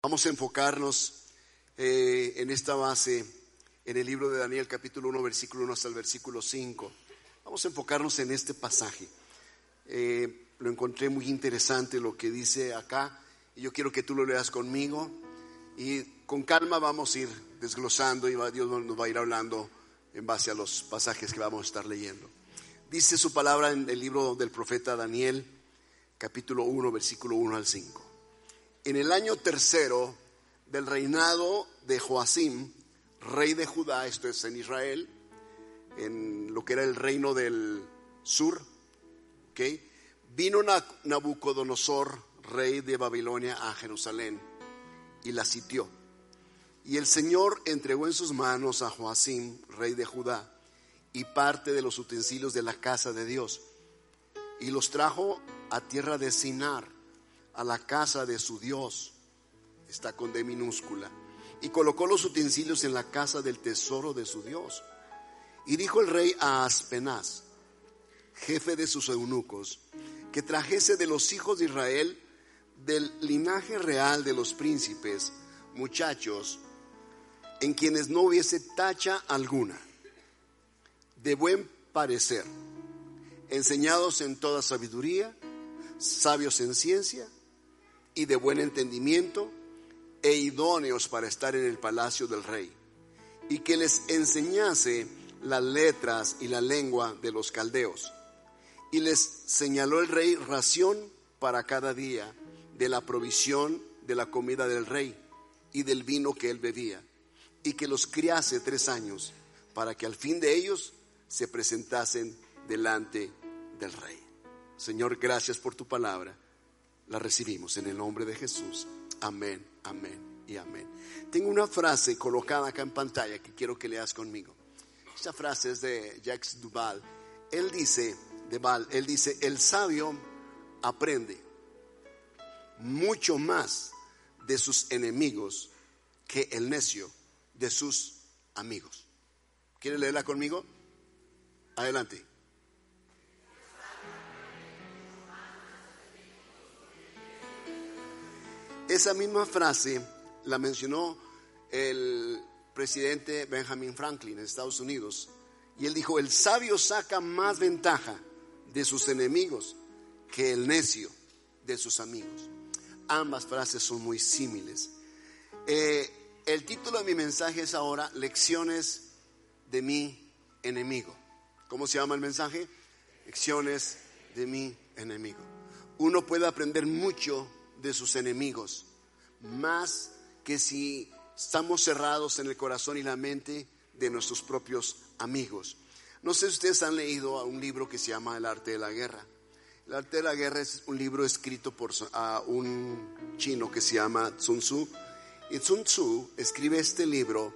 Vamos a enfocarnos eh, en esta base, en el libro de Daniel capítulo 1, versículo 1 hasta el versículo 5. Vamos a enfocarnos en este pasaje. Eh, lo encontré muy interesante lo que dice acá y yo quiero que tú lo leas conmigo y con calma vamos a ir desglosando y Dios nos va a ir hablando en base a los pasajes que vamos a estar leyendo. Dice su palabra en el libro del profeta Daniel, capítulo 1, versículo 1 al 5 en el año tercero del reinado de Joacim, rey de Judá, esto es en Israel, en lo que era el reino del sur, ¿okay? vino Nabucodonosor, rey de Babilonia, a Jerusalén y la sitió. Y el Señor entregó en sus manos a Joacim, rey de Judá, y parte de los utensilios de la casa de Dios, y los trajo a tierra de Sinar a la casa de su Dios. Está con D minúscula. Y colocó los utensilios en la casa del tesoro de su Dios. Y dijo el rey a Aspenaz, jefe de sus eunucos, que trajese de los hijos de Israel, del linaje real de los príncipes, muchachos, en quienes no hubiese tacha alguna, de buen parecer, enseñados en toda sabiduría, sabios en ciencia y de buen entendimiento e idóneos para estar en el palacio del rey, y que les enseñase las letras y la lengua de los caldeos. Y les señaló el rey ración para cada día de la provisión de la comida del rey y del vino que él bebía, y que los criase tres años, para que al fin de ellos se presentasen delante del rey. Señor, gracias por tu palabra la recibimos en el nombre de Jesús. Amén, amén y amén. Tengo una frase colocada acá en pantalla que quiero que leas conmigo. Esta frase es de Jacques Duval. Él dice, Duval, él dice, el sabio aprende mucho más de sus enemigos que el necio de sus amigos. ¿Quiere leerla conmigo? Adelante. Esa misma frase la mencionó el presidente Benjamin Franklin de Estados Unidos. Y él dijo, el sabio saca más ventaja de sus enemigos que el necio de sus amigos. Ambas frases son muy símiles. Eh, el título de mi mensaje es ahora Lecciones de mi enemigo. ¿Cómo se llama el mensaje? Lecciones de mi enemigo. Uno puede aprender mucho de sus enemigos, más que si estamos cerrados en el corazón y la mente de nuestros propios amigos. No sé si ustedes han leído un libro que se llama El arte de la guerra. El arte de la guerra es un libro escrito por un chino que se llama Sun Tzu. Y Sun Tzu escribe este libro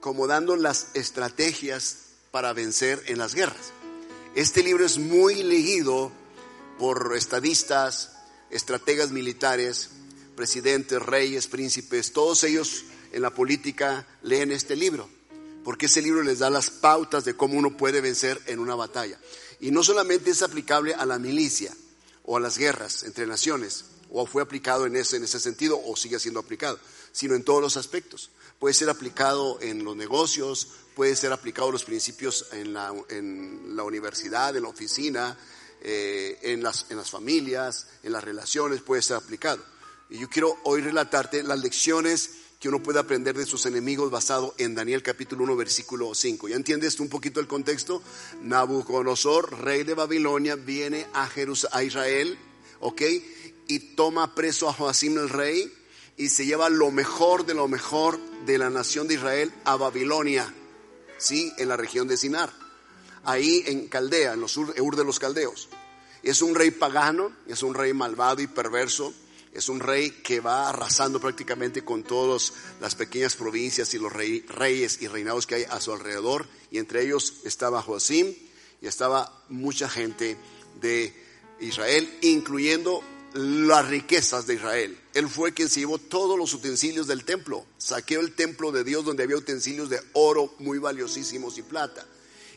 como dando las estrategias para vencer en las guerras. Este libro es muy leído por estadistas, estrategas militares, presidentes, reyes, príncipes, todos ellos en la política leen este libro, porque ese libro les da las pautas de cómo uno puede vencer en una batalla. Y no solamente es aplicable a la milicia o a las guerras entre naciones, o fue aplicado en ese, en ese sentido, o sigue siendo aplicado, sino en todos los aspectos. Puede ser aplicado en los negocios, puede ser aplicado los principios en la, en la universidad, en la oficina, eh, en, las, en las familias, en las relaciones, puede ser aplicado. Y yo quiero hoy relatarte las lecciones que uno puede aprender de sus enemigos basado en Daniel capítulo 1 versículo 5. ¿Ya entiendes un poquito el contexto? Nabucodonosor, rey de Babilonia, viene a, a Israel, ¿ok? Y toma preso a Joacim el rey y se lleva lo mejor de lo mejor de la nación de Israel a Babilonia, ¿sí? En la región de Sinar ahí en Caldea, en los sur, Ur de los Caldeos. Es un rey pagano, es un rey malvado y perverso, es un rey que va arrasando prácticamente con todas las pequeñas provincias y los reyes y reinados que hay a su alrededor. Y entre ellos estaba Joacim y estaba mucha gente de Israel, incluyendo las riquezas de Israel. Él fue quien se llevó todos los utensilios del templo. Saqueó el templo de Dios donde había utensilios de oro muy valiosísimos y plata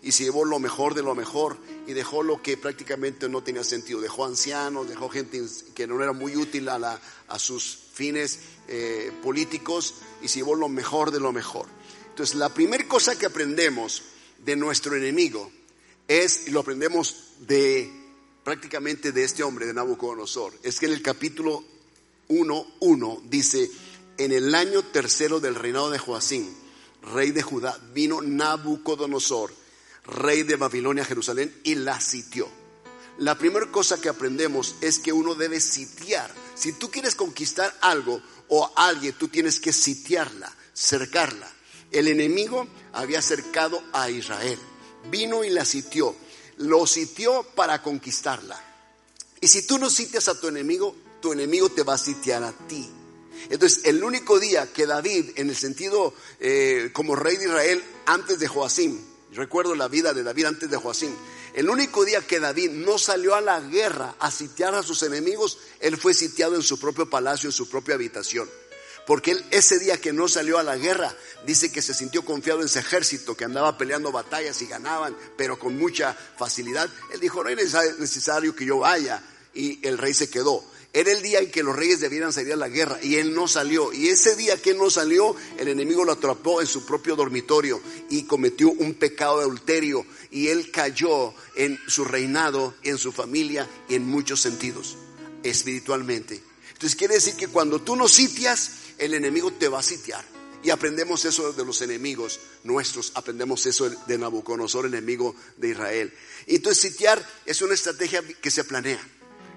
y se llevó lo mejor de lo mejor y dejó lo que prácticamente no tenía sentido. Dejó ancianos, dejó gente que no era muy útil a, sus fines eh, políticos y se llevó lo mejor de lo mejor. Entonces, la primera cosa que aprendemos de nuestro enemigo es, y lo aprendemos de prácticamente de este hombre, de Nabucodonosor, es que en el capítulo 1.1 dice, en el año tercero del reinado de Joacín, rey de Judá, vino Nabucodonosor, rey de Babilonia a Jerusalén, y la sitió. La primera cosa que aprendemos es que uno debe sitiar. Si tú quieres conquistar algo o alguien, tú tienes que sitiarla, cercarla. El enemigo había cercado a Israel. Vino y la sitió. Lo sitió para conquistarla. Y si tú no sitias a tu enemigo, tu enemigo te va a sitiar a ti. Entonces, el único día que David, en el sentido eh, como rey de Israel, antes de Joacim, recuerdo la vida de David antes de Joacim, el único día que David no salió a la guerra a sitiar a sus enemigos, él fue sitiado en su propio palacio, en su propia habitación. Porque él ese día que no salió a la guerra, dice que se sintió confiado en ese ejército que andaba peleando batallas y ganaban, pero con mucha facilidad. Él dijo, no es necesario que yo vaya. Y el rey se quedó. Era el día en que los reyes debieran salir a la guerra y él no salió. Y ese día que él no salió, el enemigo lo atrapó en su propio dormitorio y cometió un pecado de adulterio. Y él cayó en su reinado, en su familia y en muchos sentidos, espiritualmente. Entonces quiere decir que cuando tú no sitias, el enemigo te va a sitiar. Y aprendemos eso de los enemigos nuestros, aprendemos eso de Nabucodonosor, enemigo de Israel. Entonces sitiar es una estrategia que se planea.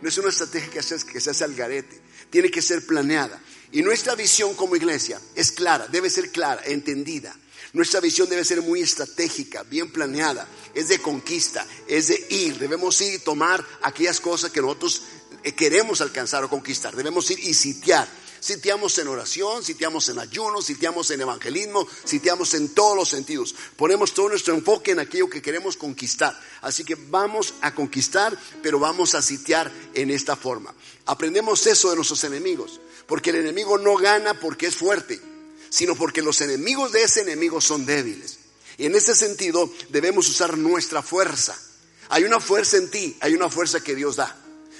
No es una estrategia que se, que hace al garete. Tiene que ser planeada. Y nuestra visión como iglesia es clara, debe ser clara, entendida. Nuestra visión debe ser muy estratégica, bien planeada. Es de conquista, es de ir. Debemos ir y tomar aquellas cosas que nosotros eh, queremos alcanzar o conquistar. Debemos ir y sitiar. Sitiamos en oración, sitiamos en ayuno, sitiamos en evangelismo, sitiamos en todos los sentidos. Ponemos todo nuestro enfoque en aquello que queremos conquistar. Así que vamos a conquistar, pero vamos a sitiar en esta forma. Aprendemos eso de nuestros enemigos, porque el enemigo no gana porque es fuerte, sino porque los enemigos de ese enemigo son débiles. Y en ese sentido debemos usar nuestra fuerza. Hay una fuerza en ti, hay una fuerza que Dios da.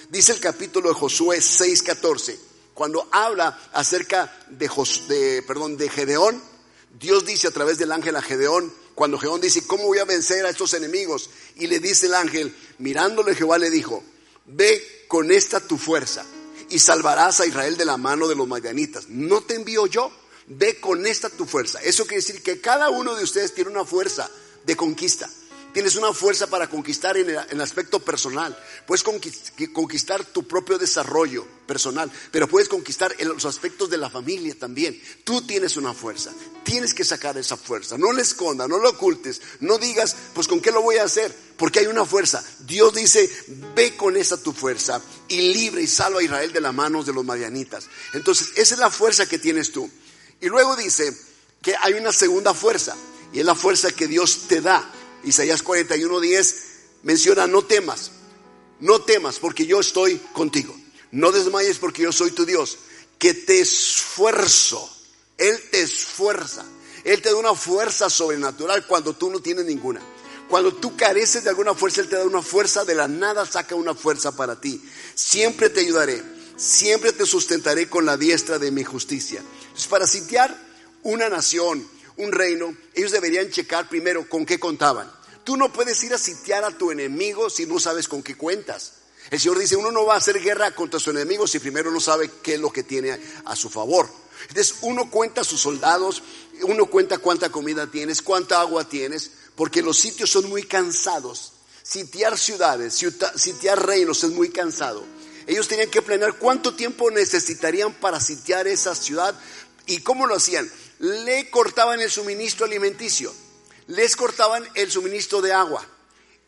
Dice el capítulo de Josué 6:14 cuando habla acerca de, perdón, de Gedeón, Dios dice a través del ángel a Gedeón, cuando Gedeón dice, ¿cómo voy a vencer a estos enemigos? Y le dice el ángel, mirándole Jehová le dijo, ve con esta tu fuerza y salvarás a Israel de la mano de los madianitas. ¿No te envío yo? Ve con esta tu fuerza. Eso quiere decir que cada uno de ustedes tiene una fuerza de conquista. Tienes una fuerza para conquistar en el, aspecto personal. Puedes conquistar tu propio desarrollo personal, pero puedes conquistar los aspectos de la familia también. Tú tienes una fuerza. Tienes que sacar esa fuerza. No la escondas, no la ocultes. No digas, pues con qué lo voy a hacer. Porque hay una fuerza. Dios dice, ve con esa tu fuerza y libre y salva a Israel de las manos de los madianitas. Entonces, esa es la fuerza que tienes tú. Y luego dice que hay una segunda fuerza. Y es la fuerza que Dios te da Isaías 41:10 menciona, no temas, no temas porque yo estoy contigo. No desmayes porque yo soy tu Dios, que te esfuerzo. Él te esfuerza. Él te da una fuerza sobrenatural cuando tú no tienes ninguna. Cuando tú careces de alguna fuerza, Él te da una fuerza de la nada, saca una fuerza para ti. Siempre te ayudaré, siempre te sustentaré con la diestra de mi justicia. Entonces, para sitiar una nación, un reino, ellos deberían checar primero con qué contaban. Tú no puedes ir a sitiar a tu enemigo si no sabes con qué cuentas. El Señor dice, uno no va a hacer guerra contra su enemigo si primero no sabe qué es lo que tiene a su favor. Entonces uno cuenta a sus soldados, uno cuenta cuánta comida tienes, cuánta agua tienes, porque los sitios son muy cansados. Sitiar ciudades, sitiar reinos es muy cansado. Ellos tenían que planear cuánto tiempo necesitarían para sitiar esa ciudad y cómo lo hacían le cortaban el suministro alimenticio, les cortaban el suministro de agua,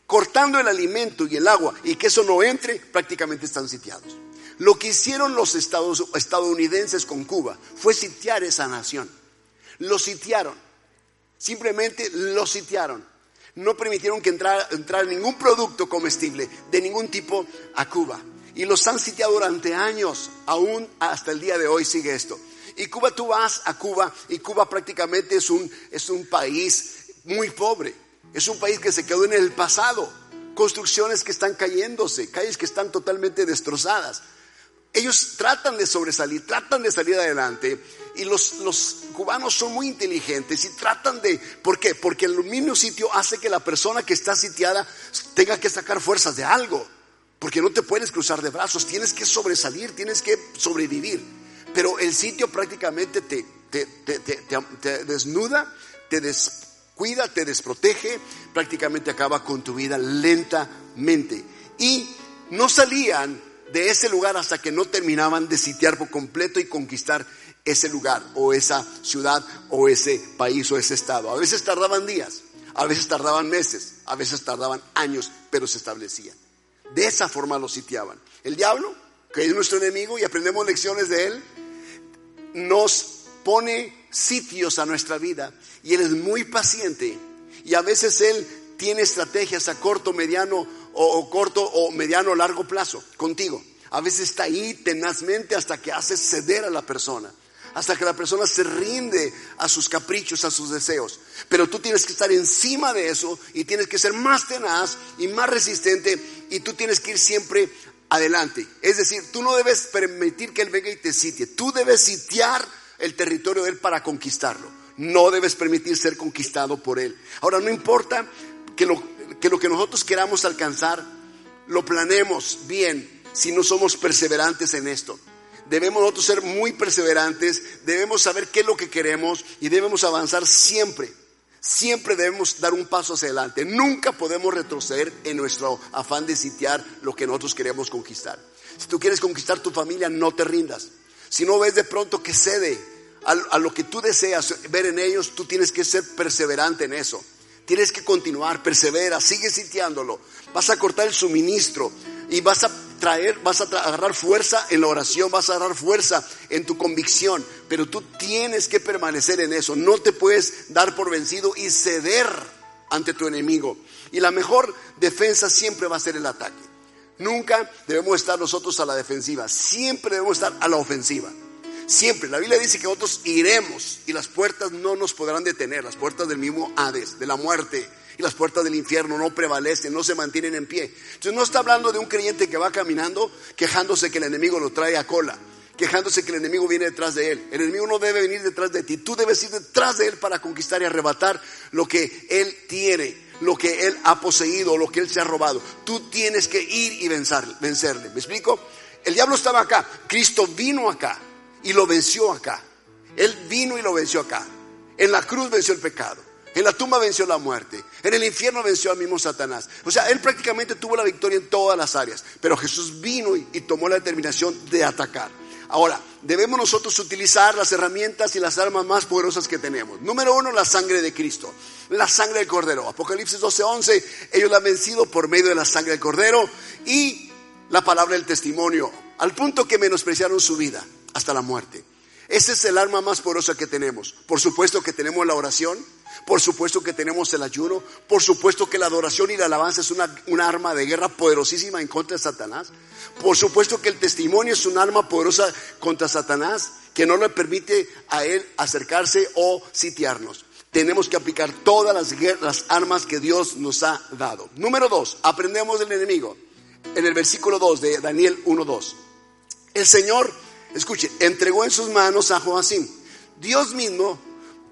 cortando el alimento y el agua y que eso no entre, prácticamente están sitiados. Lo que hicieron los estadounidenses con Cuba fue sitiar esa nación. Lo sitiaron, simplemente lo sitiaron. No permitieron que entrara, entrara ningún producto comestible de ningún tipo a Cuba. Y los han sitiado durante años, aún hasta el día de hoy sigue esto. Y Cuba, tú vas a Cuba y Cuba prácticamente es un, es un país muy pobre. Es un país que se quedó en el pasado. Construcciones que están cayéndose, calles que están totalmente destrozadas. Ellos tratan de sobresalir, tratan de salir adelante y los, los, cubanos son muy inteligentes y tratan de... ¿Por qué? Porque el mismo sitio hace que la persona que está sitiada tenga que sacar fuerzas de algo. Porque no te puedes cruzar de brazos, tienes que sobresalir, tienes que sobrevivir. Pero el sitio prácticamente te, te, te, te desnuda, te descuida, te desprotege, prácticamente acaba con tu vida lentamente. Y no salían de ese lugar hasta que no terminaban de sitiar por completo y conquistar ese lugar o esa ciudad o ese país o ese estado. A veces tardaban días, a veces tardaban meses, a veces tardaban años, pero se establecían. De esa forma lo sitiaban. El diablo, que es nuestro enemigo y aprendemos lecciones de él, nos pone sitios a nuestra vida y él es muy paciente y a veces él tiene estrategias a corto, mediano o, corto o mediano largo plazo contigo. A veces está ahí tenazmente hasta que hace ceder a la persona, hasta que la persona se rinde a sus caprichos, a sus deseos. Pero tú tienes que estar encima de eso y tienes que ser más tenaz y más resistente y tú tienes que ir siempre adelante. Es decir, tú no debes permitir que Él venga y te sitie, tú debes sitiar el territorio de Él para conquistarlo. No debes permitir ser conquistado por Él. Ahora, no importa que lo que nosotros queramos alcanzar, lo planeemos bien si no somos perseverantes en esto. Debemos nosotros ser muy perseverantes, debemos saber qué es lo que queremos y debemos avanzar siempre. Siempre debemos dar un paso hacia adelante. Nunca podemos retroceder en nuestro afán de sitiar lo que nosotros queremos conquistar. Si tú quieres conquistar tu familia, no te rindas. Si no ves de pronto que cede a, lo que tú deseas ver en ellos, tú tienes que ser perseverante en eso. Tienes que continuar, persevera, sigue sitiándolo. Vas a cortar el suministro y vas a traer, vas a agarrar fuerza en la oración, vas a agarrar fuerza en tu convicción, pero tú tienes que permanecer en eso. No te puedes dar por vencido y ceder ante tu enemigo. Y la mejor defensa siempre va a ser el ataque. Nunca debemos estar nosotros a la defensiva, siempre debemos estar a la ofensiva. Siempre. La Biblia dice que nosotros iremos y las puertas no nos podrán detener. Las puertas del mismo Hades, de la muerte y las puertas del infierno no prevalecen, no se mantienen en pie. Entonces no está hablando de un creyente que va caminando quejándose que el enemigo lo trae a cola, quejándose que el enemigo viene detrás de él. El enemigo no debe venir detrás de ti, tú debes ir detrás de él para conquistar y arrebatar lo que él tiene, lo que él ha poseído, lo que él se ha robado. Tú tienes que ir y vencerle. ¿Me explico? El diablo estaba acá, Cristo vino acá y lo venció acá. Él vino y lo venció acá. En la cruz venció el pecado. En la tumba venció la muerte. En el infierno venció al mismo Satanás. O sea, él prácticamente tuvo la victoria en todas las áreas. Pero Jesús vino y, y, tomó la determinación de atacar. Ahora, debemos nosotros utilizar las herramientas y las armas más poderosas que tenemos. Número uno, la sangre de Cristo. La sangre del Cordero. Apocalipsis 12:11. Ellos la han vencido por medio de la sangre del Cordero y la palabra del testimonio. Al punto que menospreciaron su vida hasta la muerte. Ese es el arma más poderosa que tenemos. Por supuesto que tenemos la oración, por supuesto que tenemos el ayuno, por supuesto que la adoración y la alabanza es una, una, arma de guerra poderosísima en contra de Satanás. Por supuesto que el testimonio es un arma poderosa contra Satanás que no le permite a él acercarse o sitiarnos. Tenemos que aplicar todas las, las armas que Dios nos ha dado. Número dos, aprendemos del enemigo. En el versículo 2 de Daniel 1.2. El Señor escuche, entregó en sus manos a Joacim. Dios mismo,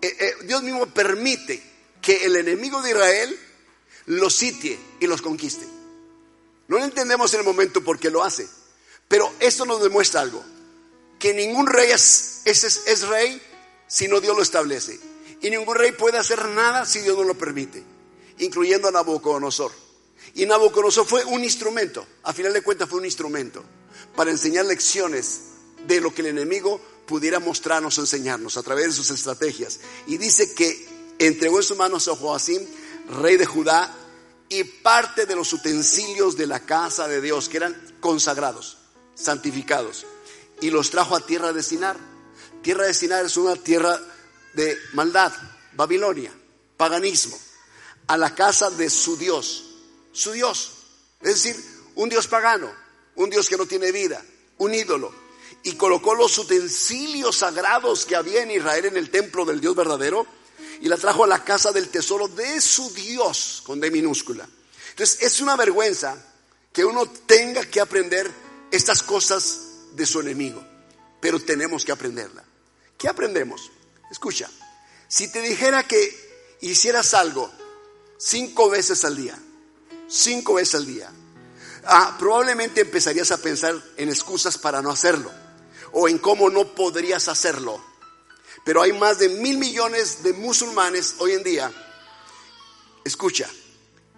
eh, eh, Dios mismo permite que el enemigo de Israel los sitie y los conquiste. No lo entendemos en el momento por qué lo hace, pero esto nos demuestra algo, que ningún rey es, es, es rey si no Dios lo establece. Y ningún rey puede hacer nada si Dios no lo permite, incluyendo a Nabucodonosor. Y Nabucodonosor fue un instrumento, a final de cuentas fue un instrumento para enseñar lecciones de lo que el enemigo pudiera mostrarnos o enseñarnos a través de sus estrategias. Y dice que entregó en sus manos a Joacim, rey de Judá, y parte de los utensilios de la casa de Dios, que eran consagrados, santificados, y los trajo a tierra de Sinar. Tierra de Sinar es una tierra de maldad, Babilonia, paganismo, a la casa de su Dios, su Dios, es decir, un Dios pagano, un Dios que no tiene vida, un ídolo, y colocó los utensilios sagrados que había en Israel en el templo del Dios verdadero y la trajo a la casa del tesoro de su Dios, con D minúscula. Entonces es una vergüenza que uno tenga que aprender estas cosas de su enemigo, pero tenemos que aprenderla. ¿Qué aprendemos? Escucha, si te dijera que hicieras algo cinco veces al día, cinco veces al día, ah, probablemente empezarías a pensar en excusas para no hacerlo o en cómo no podrías hacerlo. Pero hay más de mil millones de musulmanes hoy en día, escucha,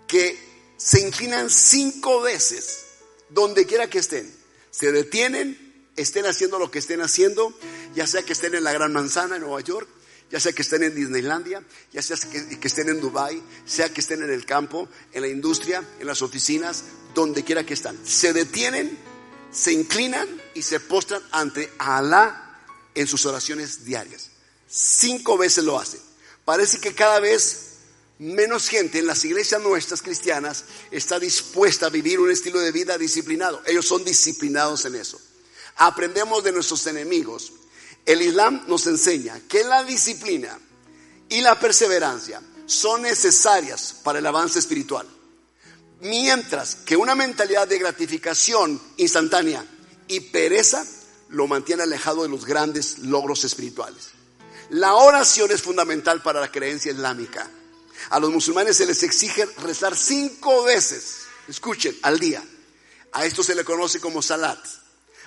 que se inclinan cinco veces donde quiera que estén. Se detienen, estén haciendo lo que estén haciendo, ya sea que estén en la Gran Manzana en Nueva York, ya sea que estén en Disneylandia, ya sea que, que, estén en Dubai, sea que estén en el campo, en la industria, en las oficinas, donde quiera que están. Se detienen, se inclinan y se postran ante Alá en sus oraciones diarias. Cinco veces lo hacen. Parece que cada vez menos gente en las iglesias nuestras cristianas está dispuesta a vivir un estilo de vida disciplinado. Ellos son disciplinados en eso. Aprendemos de nuestros enemigos. El Islam nos enseña que la disciplina y la perseverancia son necesarias para el avance espiritual. Mientras que una mentalidad de gratificación instantánea y pereza lo mantiene alejado de los grandes logros espirituales. La oración es fundamental para la creencia islámica. A los musulmanes se les exige rezar cinco veces, escuchen, al día. A esto se le conoce como salat.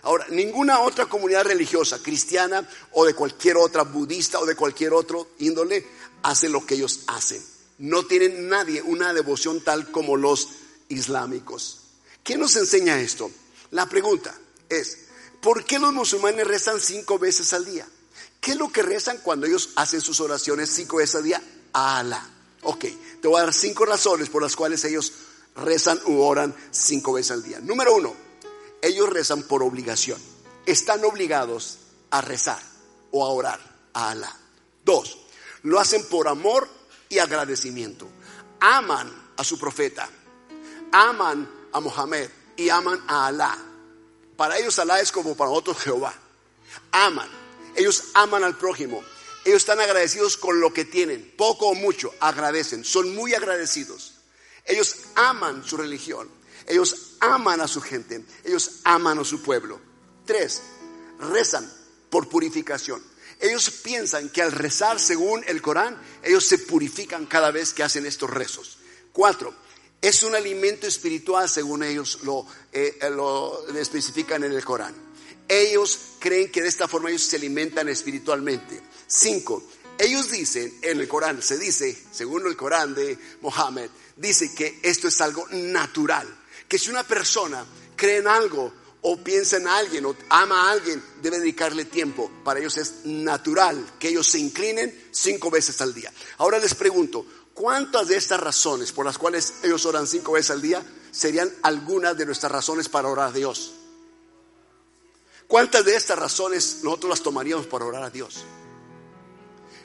Ahora, ninguna otra comunidad religiosa, cristiana o de cualquier otra, budista o de cualquier otro índole, hace lo que ellos hacen. No tienen nadie una devoción tal como los islámicos. ¿Qué nos enseña esto? La pregunta es, ¿por qué los musulmanes rezan cinco veces al día? ¿Qué es lo que rezan cuando ellos hacen sus oraciones cinco veces al día? Alá. Ok, te voy a dar cinco razones por las cuales ellos rezan u oran cinco veces al día. Número uno, ellos rezan por obligación. Están obligados a rezar o a orar a Alá. Dos, lo hacen por amor y agradecimiento. Aman a su profeta, aman a Mohammed y aman a Alá. Para ellos Alá es como para otros Jehová. Aman. Ellos aman al prójimo. Ellos están agradecidos con lo que tienen, poco o mucho, agradecen, son muy agradecidos. Ellos aman su religión, ellos aman a su gente, ellos aman a su pueblo. Tres, rezan por purificación. Ellos piensan que al rezar según el Corán, ellos se purifican cada vez que hacen estos rezos. Cuatro, es un alimento espiritual según ellos lo, eh, lo especifican en el Corán. Ellos creen que de esta forma ellos se alimentan espiritualmente. Cinco, ellos dicen en el Corán, se dice, según el Corán de Mohammed, dice que esto es algo natural. Que si una persona cree en algo o piensa en alguien o ama a alguien, debe dedicarle tiempo. Para ellos es natural que ellos se inclinen cinco veces al día. Ahora les pregunto, ¿cuántas de estas razones por las cuales ellos oran cinco veces al día serían algunas de nuestras razones para orar a Dios? ¿Cuántas de estas razones nosotros las tomaríamos para orar a Dios?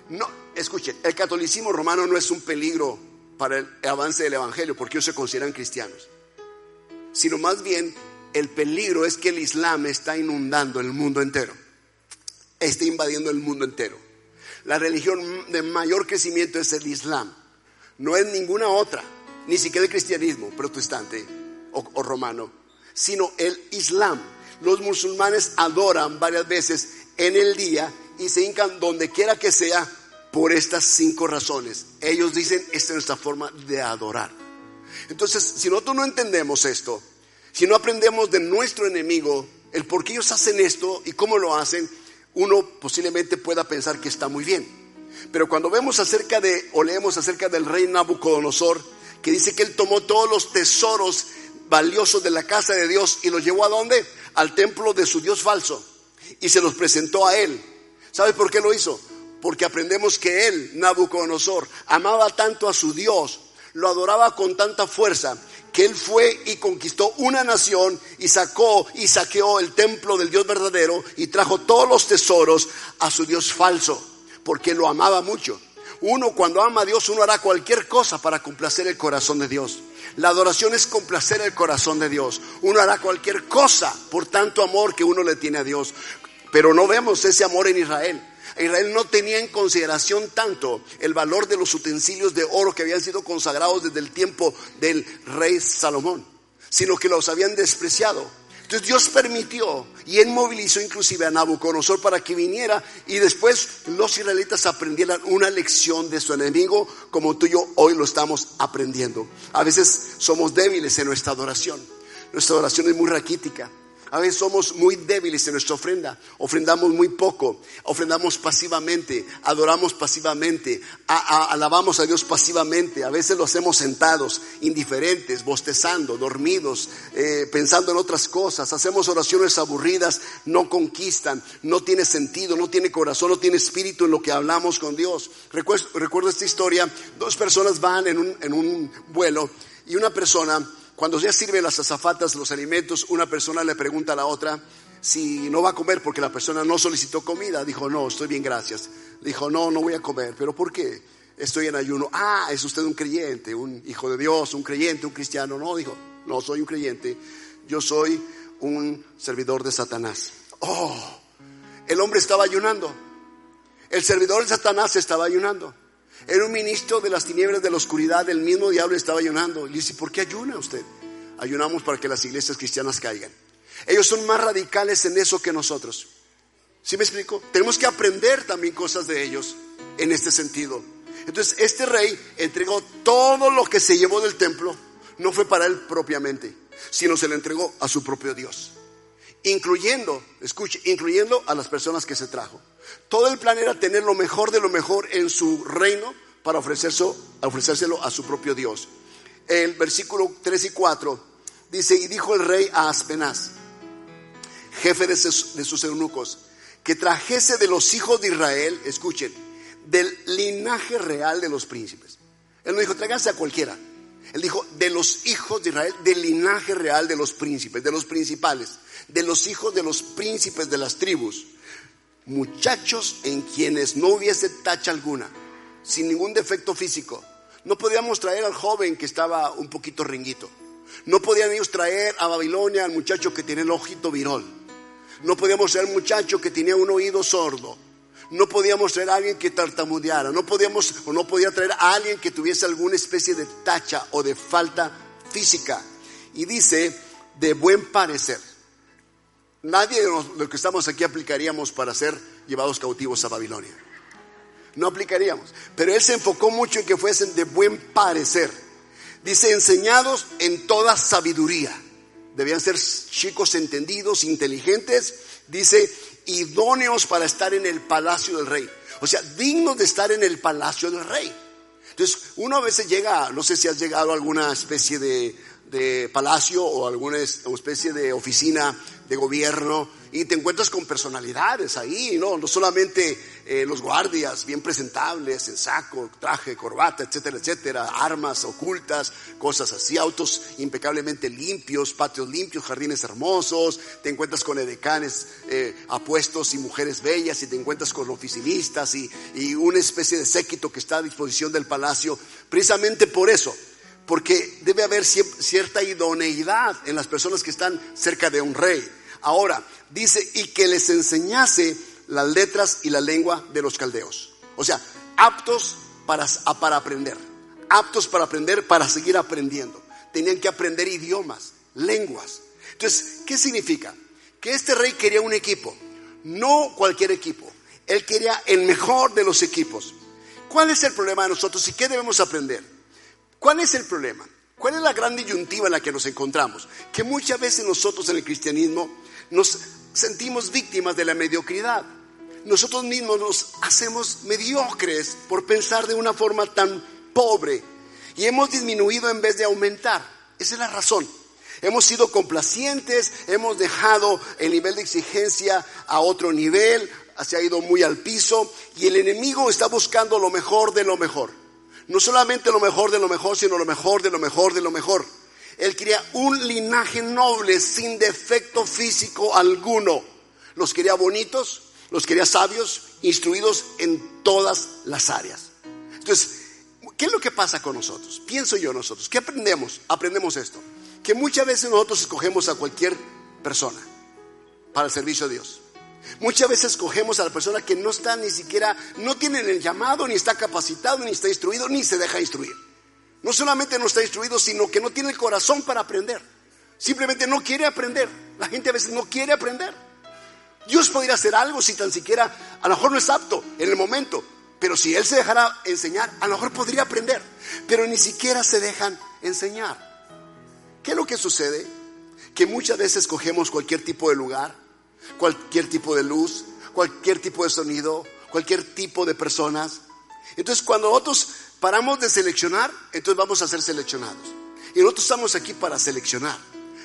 No, escuchen, el catolicismo romano no es un peligro para el avance del Evangelio porque ellos se consideran cristianos, sino más bien el peligro es que el Islam está inundando el mundo entero, está invadiendo el mundo entero. La religión de mayor crecimiento es el Islam, no es ninguna otra, ni siquiera el cristianismo protestante o, romano, sino el Islam. Los musulmanes adoran varias veces en el día y se hincan donde quiera que sea por estas cinco razones. Ellos dicen, esta es nuestra forma de adorar. Entonces, si nosotros no entendemos esto, si no aprendemos de nuestro enemigo, el por qué ellos hacen esto y cómo lo hacen, uno posiblemente pueda pensar que está muy bien. Pero cuando vemos acerca de, o leemos acerca del rey Nabucodonosor, que dice que él tomó todos los tesoros valiosos de la casa de Dios y los llevó a dónde? Al templo de su Dios falso. Y se los presentó a él. ¿Sabe por qué lo hizo? porque aprendemos que él, Nabucodonosor, amaba tanto a su Dios, lo adoraba con tanta fuerza, que él fue y conquistó una nación y sacó y saqueó el templo del Dios verdadero y trajo todos los tesoros a su Dios falso, porque lo amaba mucho. Uno cuando ama a Dios, uno hará cualquier cosa para complacer el corazón de Dios. La adoración es complacer el corazón de Dios. Uno hará cualquier cosa por tanto amor que uno le tiene a Dios. Pero no vemos ese amor en Israel. Israel no tenía en consideración tanto el valor de los utensilios de oro que habían sido consagrados desde el tiempo del rey Salomón, sino que los habían despreciado. Entonces Dios permitió y él movilizó inclusive a Nabucodonosor para que viniera y después los israelitas aprendieran una lección de su enemigo como tú y yo hoy lo estamos aprendiendo. A veces somos débiles en nuestra adoración. Nuestra adoración es muy raquítica. A veces somos muy débiles en nuestra ofrenda, ofrendamos muy poco, ofrendamos pasivamente, adoramos pasivamente, alabamos a Dios pasivamente, a veces lo hacemos sentados, indiferentes, bostezando, dormidos, eh, pensando en otras cosas, hacemos oraciones aburridas, no conquistan, no tiene sentido, no tiene corazón, no tiene espíritu en lo que hablamos con Dios. Recuerdo, esta historia, dos personas van en un, en un vuelo y una persona cuando ya sirven las azafatas los alimentos, una persona le pregunta a la otra si no va a comer porque la persona no solicitó comida. Dijo, no, estoy bien, gracias. Dijo, no, no voy a comer. ¿Pero por qué? Estoy en ayuno. Ah, es usted un creyente, un hijo de Dios, un creyente, un cristiano. No, dijo, no soy un creyente. Yo soy un servidor de Satanás. Oh, el hombre estaba ayunando. El servidor de Satanás estaba ayunando. Era un ministro de las tinieblas de la oscuridad, el mismo diablo estaba ayunando. Y le dice, ¿por qué ayuna usted? Ayunamos para que las iglesias cristianas caigan. Ellos son más radicales en eso que nosotros. ¿Sí me explico? Tenemos que aprender también cosas de ellos en este sentido. Entonces, este rey entregó todo lo que se llevó del templo, no fue para él propiamente, sino se le entregó a su propio Dios. Incluyendo, escuche, incluyendo a las personas que se trajo. Todo el plan era tener lo mejor de lo mejor en su reino para ofrecérselo, ofrecérselo a su propio Dios. El versículo 3 y 4 dice, y dijo el rey a Aspenaz, jefe de sus, de sus eunucos, que trajese de los hijos de Israel, escuchen, del linaje real de los príncipes. Él no dijo, tráiganse a cualquiera. Él dijo, de los hijos de Israel, del linaje real de los príncipes, de los principales, de los hijos de los príncipes de las tribus muchachos en quienes no hubiese tacha alguna, sin ningún defecto físico. No podíamos traer al joven que estaba un poquito ringuito. No podían ellos traer a Babilonia al muchacho que tenía el ojito virol. No podíamos traer al muchacho que tenía un oído sordo. No podíamos traer a alguien que tartamudeara. No podíamos o no podía traer a alguien que tuviese alguna especie de tacha o de falta física. Y dice de buen parecer. Nadie de los que estamos aquí aplicaríamos para ser llevados cautivos a Babilonia. No aplicaríamos. Pero él se enfocó mucho en que fuesen de buen parecer. Dice, enseñados en toda sabiduría. Debían ser chicos entendidos, inteligentes. Dice, idóneos para estar en el palacio del rey. O sea, dignos de estar en el palacio del rey. Entonces, uno a veces llega, no sé si has llegado a alguna especie de, de palacio o alguna especie de oficina de gobierno y te encuentras con personalidades ahí, ¿no? No solamente eh, los guardias bien presentables, en saco, traje, corbata, etcétera, etcétera, armas ocultas, cosas así, autos impecablemente limpios, patios limpios, jardines hermosos, te encuentras con edecanes eh, apuestos y mujeres bellas y te encuentras con oficinistas y, y una especie de séquito que está a disposición del palacio, precisamente por eso porque debe haber cierta idoneidad en las personas que están cerca de un rey. Ahora, dice, y que les enseñase las letras y la lengua de los caldeos. O sea, aptos para, para aprender, aptos para aprender, para seguir aprendiendo. Tenían que aprender idiomas, lenguas. Entonces, ¿qué significa? Que este rey quería un equipo, no cualquier equipo. Él quería el mejor de los equipos. ¿Cuál es el problema de nosotros y qué debemos aprender? ¿Cuál es el problema? ¿Cuál es la gran disyuntiva en la que nos encontramos? Que muchas veces nosotros en el cristianismo nos sentimos víctimas de la mediocridad. Nosotros mismos nos hacemos mediocres por pensar de una forma tan pobre y hemos disminuido en vez de aumentar. Esa es la razón. Hemos sido complacientes, hemos dejado el nivel de exigencia a otro nivel, se ha ido muy al piso y el enemigo está buscando lo mejor de lo mejor. No solamente lo mejor de lo mejor, sino lo mejor de lo mejor de lo mejor. Él quería un linaje noble sin defecto físico alguno. Los quería bonitos, los quería sabios, instruidos en todas las áreas. Entonces, ¿qué es lo que pasa con nosotros? Pienso yo nosotros. ¿Qué aprendemos? Aprendemos esto. Que muchas veces nosotros escogemos a cualquier persona para el servicio de Dios. Muchas veces cogemos a la persona que no está ni siquiera, no tiene el llamado, ni está capacitado, ni está instruido, ni se deja instruir. No solamente no está instruido, sino que no tiene el corazón para aprender. Simplemente no quiere aprender. La gente a veces no quiere aprender. Dios podría hacer algo si tan siquiera, a lo mejor no es apto en el momento, pero si Él se dejara enseñar, a lo mejor podría aprender. Pero ni siquiera se dejan enseñar. ¿Qué es lo que sucede? Que muchas veces cogemos cualquier tipo de lugar, cualquier tipo de luz, cualquier tipo de sonido, cualquier tipo de personas. Entonces cuando nosotros paramos de seleccionar, entonces vamos a ser seleccionados. Y nosotros estamos aquí para seleccionar.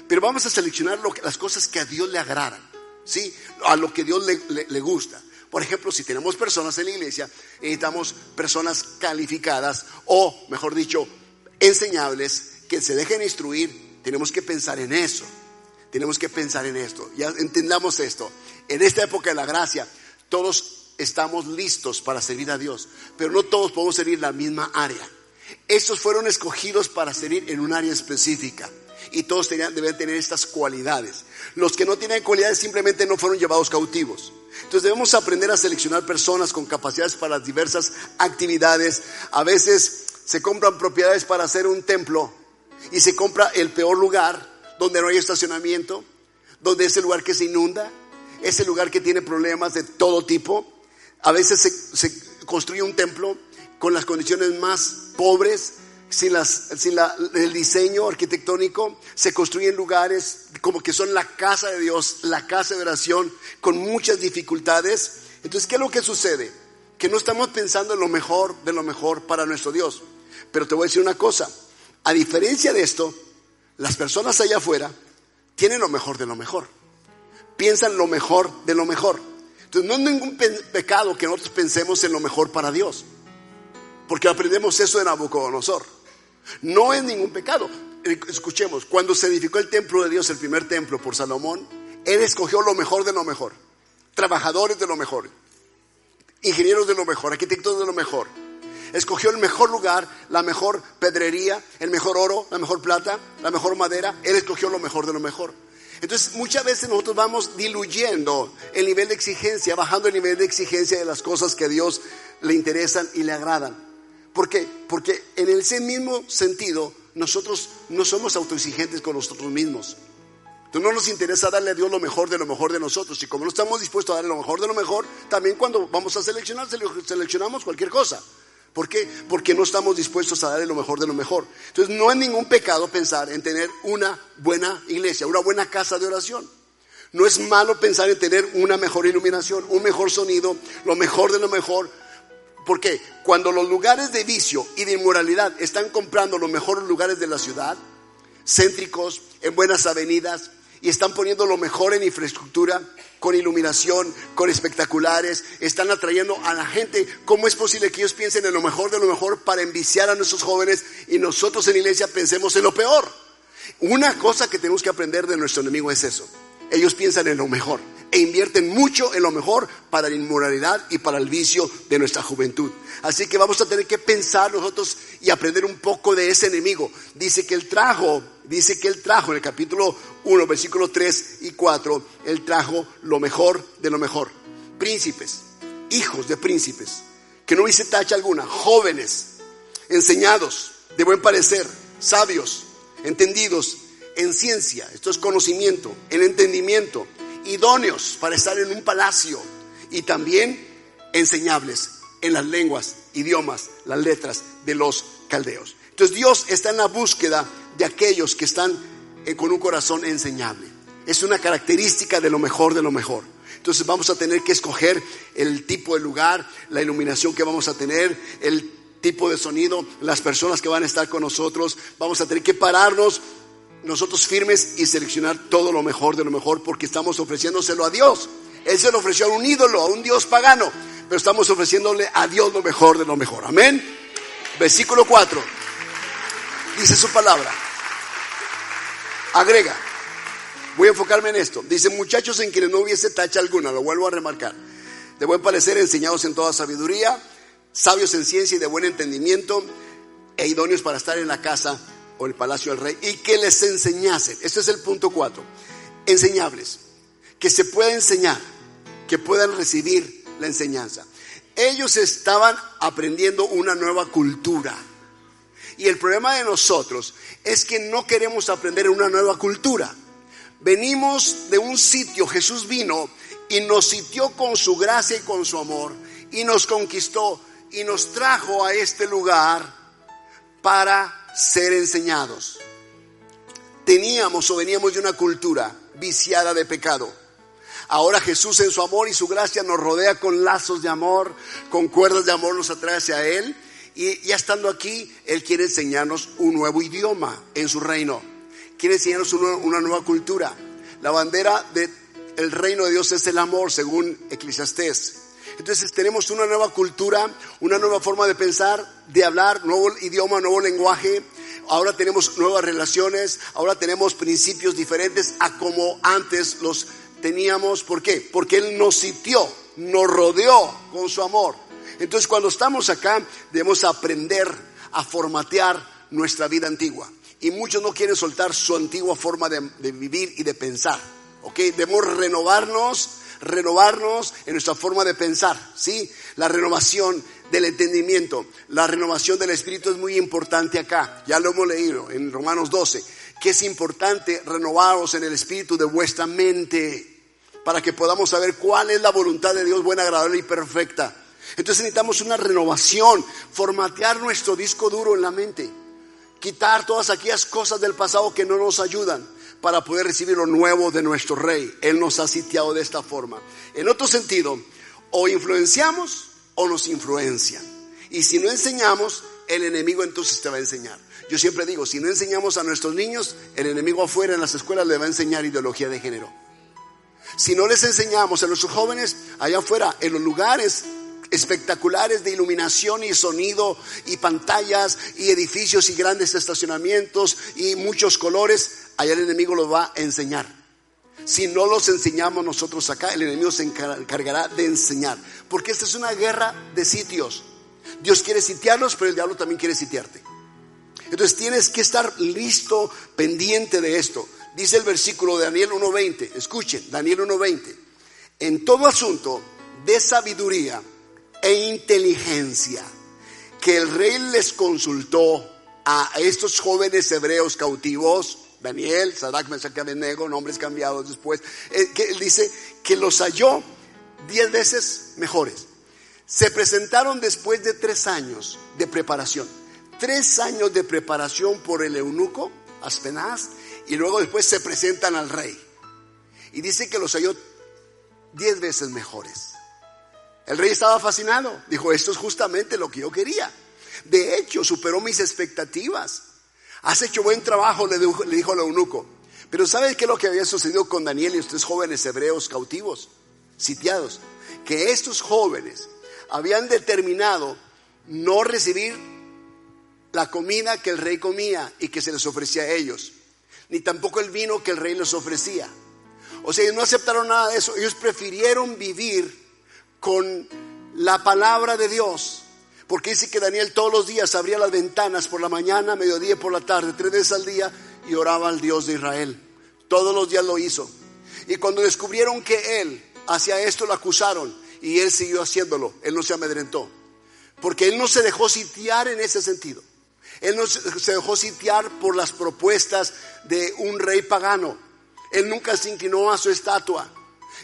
Pero vamos a seleccionar las cosas que a Dios le agradan, ¿sí? A lo que Dios le, le gusta. Por ejemplo, si tenemos personas en la iglesia, necesitamos personas calificadas o, mejor dicho, enseñables que se dejen instruir. Tenemos que pensar en eso. Tenemos que pensar en esto. Ya entendamos esto. En esta época de la gracia, todos estamos listos para servir a Dios, pero no todos podemos servir en la misma área. Estos fueron escogidos para servir en un área específica y todos tenían, deben tener estas cualidades. Los que no tienen cualidades simplemente no fueron llevados cautivos. Entonces debemos aprender a seleccionar personas con capacidades para diversas actividades. A veces se compran propiedades para hacer un templo y se compra el peor lugar donde no hay estacionamiento, donde es el lugar que se inunda, es el lugar que tiene problemas de todo tipo. A veces se, construye un templo con las condiciones más pobres, sin, el diseño arquitectónico, se construyen lugares como que son la casa de Dios, la casa de oración, con muchas dificultades. Entonces, ¿qué es lo que sucede? Que no estamos pensando en lo mejor de lo mejor para nuestro Dios. Pero te voy a decir una cosa, a diferencia de esto, las personas allá afuera tienen lo mejor de lo mejor. Piensan lo mejor de lo mejor. Entonces no es ningún pecado que nosotros pensemos en lo mejor para Dios. Porque aprendemos eso de Nabucodonosor. No es ningún pecado. Escuchemos, cuando se edificó el templo de Dios, el primer templo por Salomón, él escogió lo mejor de lo mejor. Trabajadores de lo mejor. Ingenieros de lo mejor, arquitectos de lo mejor escogió el mejor lugar, la mejor pedrería, el mejor oro, la mejor plata, la mejor madera. Él escogió lo mejor de lo mejor. Entonces muchas veces nosotros vamos diluyendo el nivel de exigencia, bajando el nivel de exigencia de las cosas que a Dios le interesan y le agradan. ¿Por qué? Porque en ese mismo sentido nosotros no somos autoexigentes con nosotros mismos. Entonces no nos interesa darle a Dios lo mejor de lo mejor de nosotros. Y como no estamos dispuestos a darle lo mejor de lo mejor, también cuando vamos a seleccionar, seleccionamos cualquier cosa. ¿Por qué? Porque no estamos dispuestos a darle lo mejor de lo mejor. Entonces no es ningún pecado pensar en tener una buena iglesia, una buena casa de oración. No es malo pensar en tener una mejor iluminación, un mejor sonido, lo mejor de lo mejor. Porque cuando los lugares de vicio y de inmoralidad están comprando los mejores lugares de la ciudad, céntricos, en buenas avenidas, y están poniendo lo mejor en infraestructura, con iluminación, con espectaculares, están atrayendo a la gente. ¿Cómo es posible que ellos piensen en lo mejor de lo mejor para enviciar a nuestros jóvenes y nosotros en iglesia pensemos en lo peor? Una cosa que tenemos que aprender de nuestro enemigo es eso. Ellos piensan en lo mejor e invierten mucho en lo mejor para la inmoralidad y para el vicio de nuestra juventud. Así que vamos a tener que pensar nosotros y aprender un poco de ese enemigo. Dice que él trajo, dice que él trajo en el capítulo 1, versículo 3 y 4, él trajo lo mejor de lo mejor. Príncipes, hijos de príncipes, que no hubiese tacha alguna, jóvenes, enseñados, de buen parecer, sabios, entendidos en ciencia, esto es conocimiento, en entendimiento, idóneos para estar en un palacio y también enseñables en las lenguas, idiomas, las letras de los caldeos. Entonces Dios está en la búsqueda de aquellos que están eh, con un corazón enseñable. Es una característica de lo mejor de lo mejor. Entonces vamos a tener que escoger el tipo de lugar, la iluminación que vamos a tener, el tipo de sonido, las personas que van a estar con nosotros. Vamos a tener que pararnos nosotros firmes y seleccionar todo lo mejor de lo mejor porque estamos ofreciéndoselo a Dios. Él se lo ofreció a un ídolo, a un Dios pagano, pero estamos ofreciéndole a Dios lo mejor de lo mejor. Amén. Versículo 4. Dice su palabra. Agrega. Voy a enfocarme en esto. Dice, muchachos en quienes no hubiese tacha alguna, lo vuelvo a remarcar. De buen parecer, enseñados en toda sabiduría, sabios en ciencia y de buen entendimiento, e idóneos para estar en la casa o el palacio del rey, y que les enseñasen. Este es el punto 4. Enseñables. Que se pueda enseñar. que puedan recibir la enseñanza. Ellos estaban aprendiendo una nueva cultura. Y el problema de nosotros es que no queremos aprender una nueva cultura. Venimos de un sitio, Jesús vino y nos sitió con su gracia y con su amor y nos conquistó y nos trajo a este lugar para ser enseñados. Teníamos o veníamos de una cultura viciada de pecado. Ahora Jesús en su amor y su gracia nos rodea con lazos de amor, con cuerdas de amor nos atrae hacia Él. Y ya estando aquí, Él quiere enseñarnos un nuevo idioma en su reino. Quiere enseñarnos una, nueva cultura. La bandera del reino de Dios es el amor, según Eclesiastés. Entonces tenemos una nueva cultura, una nueva forma de pensar, de hablar, nuevo idioma, nuevo lenguaje. Ahora tenemos nuevas relaciones, ahora tenemos principios diferentes a como antes los teníamos. ¿Por qué? Porque Él nos sitió, nos rodeó con su amor. Entonces cuando estamos acá debemos aprender a formatear nuestra vida antigua. Y muchos no quieren soltar su antigua forma de, vivir y de pensar. ¿Ok? Debemos renovarnos renovarnos en nuestra forma de pensar, ¿sí? La renovación del entendimiento, la renovación del espíritu es muy importante acá. Ya lo hemos leído en Romanos 12, que es importante renovaros en el espíritu de vuestra mente para que podamos saber cuál es la voluntad de Dios buena, agradable y perfecta. Entonces necesitamos una renovación, formatear nuestro disco duro en la mente, quitar todas aquellas cosas del pasado que no nos ayudan para poder recibir lo nuevo de nuestro rey. Él nos ha sitiado de esta forma. En otro sentido, o influenciamos o nos influencian. Y si no enseñamos, el enemigo entonces te va a enseñar. Yo siempre digo, si no enseñamos a nuestros niños, el enemigo afuera en las escuelas le va a enseñar ideología de género. Si no les enseñamos a nuestros jóvenes allá afuera, en los lugares espectaculares de iluminación y sonido y pantallas y edificios y grandes estacionamientos y muchos colores, allá el enemigo los va a enseñar. Si no los enseñamos nosotros acá, el enemigo se encargará de enseñar. Porque esta es una guerra de sitios. Dios quiere sitiarlos, pero el diablo también quiere sitiarte. Entonces tienes que estar listo, pendiente de esto. Dice el versículo de Daniel 1.20. Escuchen, Daniel 1.20. En todo asunto de sabiduría e inteligencia que el rey les consultó a estos jóvenes hebreos cautivos, Daniel, Sadak, Mesach Abednego, nombres cambiados después, eh, que dice que los halló diez veces mejores. Se presentaron después de tres años de preparación. Tres años de preparación por el eunuco, Aspenaz, y luego después se presentan al rey. Y dice que los halló diez veces mejores. El rey estaba fascinado. Dijo, esto es justamente lo que yo quería. De hecho, superó mis expectativas. Has hecho buen trabajo, le dijo, le dijo eunuco. Pero ¿sabes qué es lo que había sucedido con Daniel y estos jóvenes hebreos cautivos, sitiados? Que estos jóvenes habían determinado no recibir la comida que el rey comía y que se les ofrecía a ellos, ni tampoco el vino que el rey les ofrecía. O sea, ellos no aceptaron nada de eso, ellos prefirieron vivir con la palabra de Dios porque dice que Daniel todos los días abría las ventanas por la mañana, mediodía y por la tarde, tres veces al día, y oraba al Dios de Israel. Todos los días lo hizo. Y cuando descubrieron que él hacía esto, lo acusaron. Y él siguió haciéndolo. Él no se amedrentó. Porque él no se dejó sitiar en ese sentido. Él no se dejó sitiar por las propuestas de un rey pagano. Él nunca se inclinó a su estatua.